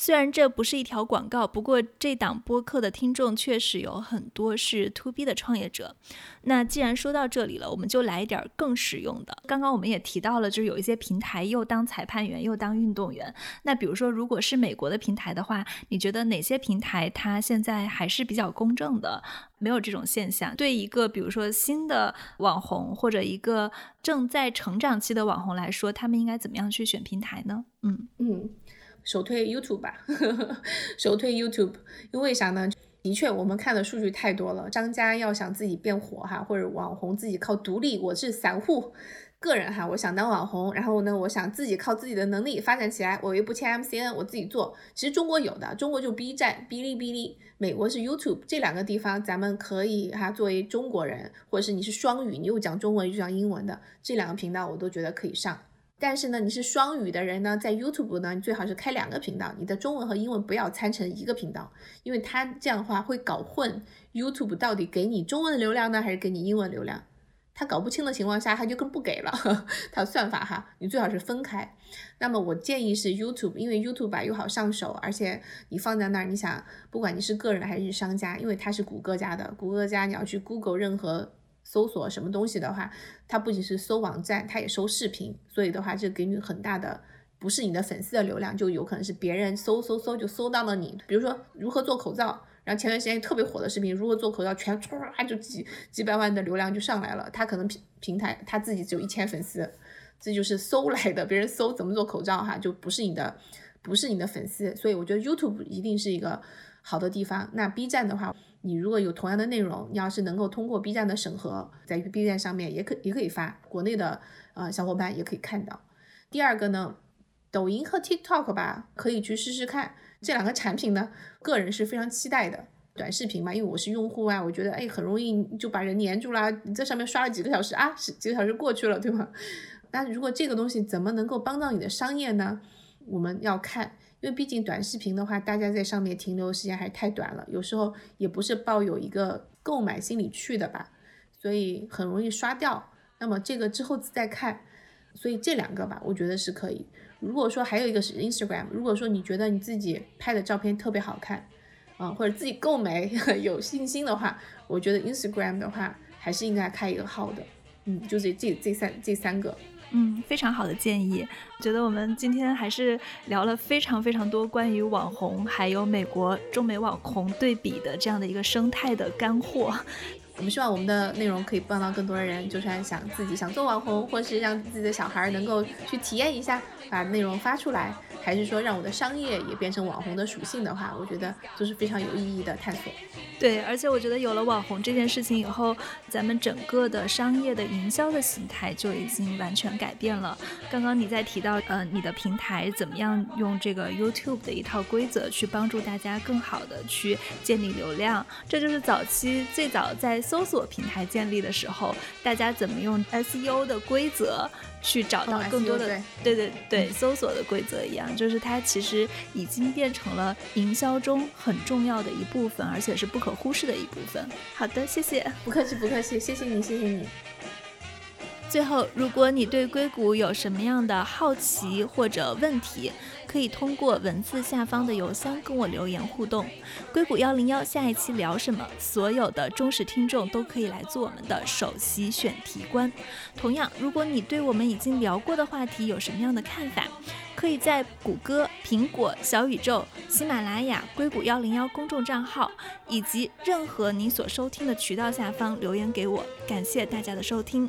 虽然这不是一条广告，不过这档播客的听众确实有很多是 To B 的创业者。那既然说到这里了，我们就来一点更实用的。刚刚我们也提到了，就是有一些平台又当裁判员又当运动员。那比如说，如果是美国的平台的话，你觉得哪些平台它现在还是比较公正的，没有这种现象？对一个比如说新的网红或者一个正在成长期的网红来说，他们应该怎么样去选平台呢？嗯嗯。首推 YouTube 吧，首推 YouTube，因为啥呢？的确，我们看的数据太多了。商家要想自己变火哈，或者网红自己靠独立，我是散户个人哈，我想当网红，然后呢，我想自己靠自己的能力发展起来，我又不签 MCN，我自己做。其实中国有的，中国就 B 站、哔哩哔哩，美国是 YouTube，这两个地方咱们可以哈，作为中国人，或者是你是双语，你又讲中文又讲英文的，这两个频道我都觉得可以上。但是呢，你是双语的人呢，在 YouTube 呢，你最好是开两个频道，你的中文和英文不要掺成一个频道，因为它这样的话会搞混 YouTube 到底给你中文流量呢，还是给你英文流量？他搞不清的情况下，他就更不给了。他的算法哈，你最好是分开。那么我建议是 YouTube，因为 YouTube 吧又好上手，而且你放在那儿，你想不管你是个人还是商家，因为它是谷歌家的，谷歌家你要去 Google 任何搜索什么东西的话，它不仅是搜网站，它也搜视频，所以的话就给你很大的，不是你的粉丝的流量，就有可能是别人搜搜搜就搜到了你。比如说如何做口罩。然后前段时间特别火的视频，如何做口罩，全唰就几几百万的流量就上来了。他可能平平台他自己只有一千粉丝，这就是搜来的，别人搜怎么做口罩哈，就不是你的，不是你的粉丝。所以我觉得 YouTube 一定是一个好的地方。那 B 站的话，你如果有同样的内容，你要是能够通过 B 站的审核，在 B 站上面也可也可以发，国内的呃小伙伴也可以看到。第二个呢，抖音和 TikTok 吧，可以去试试看。这两个产品呢，个人是非常期待的。短视频嘛，因为我是用户啊，我觉得哎，很容易就把人黏住了。你在上面刷了几个小时啊，几个小时过去了，对吗？那如果这个东西怎么能够帮到你的商业呢？我们要看，因为毕竟短视频的话，大家在上面停留时间还是太短了，有时候也不是抱有一个购买心理去的吧，所以很容易刷掉。那么这个之后再看，所以这两个吧，我觉得是可以。如果说还有一个是 Instagram，如果说你觉得你自己拍的照片特别好看，啊，或者自己购美 有信心的话，我觉得 Instagram 的话还是应该开一个号的，嗯，就这这这三这三个，嗯，非常好的建议。觉得我们今天还是聊了非常非常多关于网红还有美国中美网红对比的这样的一个生态的干货。我们希望我们的内容可以帮到更多的人，就算想自己想做网红，或是让自己的小孩能够去体验一下，把内容发出来，还是说让我的商业也变成网红的属性的话，我觉得都是非常有意义的探索。对，而且我觉得有了网红这件事情以后，咱们整个的商业的营销的形态就已经完全改变了。刚刚你在提到，呃，你的平台怎么样用这个 YouTube 的一套规则去帮助大家更好的去建立流量，这就是早期最早在搜索平台建立的时候，大家怎么用 SEO 的规则。去找到更多的对对对搜索的规则一样，就是它其实已经变成了营销中很重要的一部分，而且是不可忽视的一部分。好的，谢谢，不客气不客气，谢谢你谢谢你。最后，如果你对硅谷有什么样的好奇或者问题，可以通过文字下方的邮箱跟我留言互动。硅谷幺零幺下一期聊什么？所有的忠实听众都可以来做我们的首席选题官。同样，如果你对我们已经聊过的话题有什么样的看法，可以在谷歌、苹果、小宇宙、喜马拉雅、硅谷幺零幺公众账号以及任何你所收听的渠道下方留言给我。感谢大家的收听。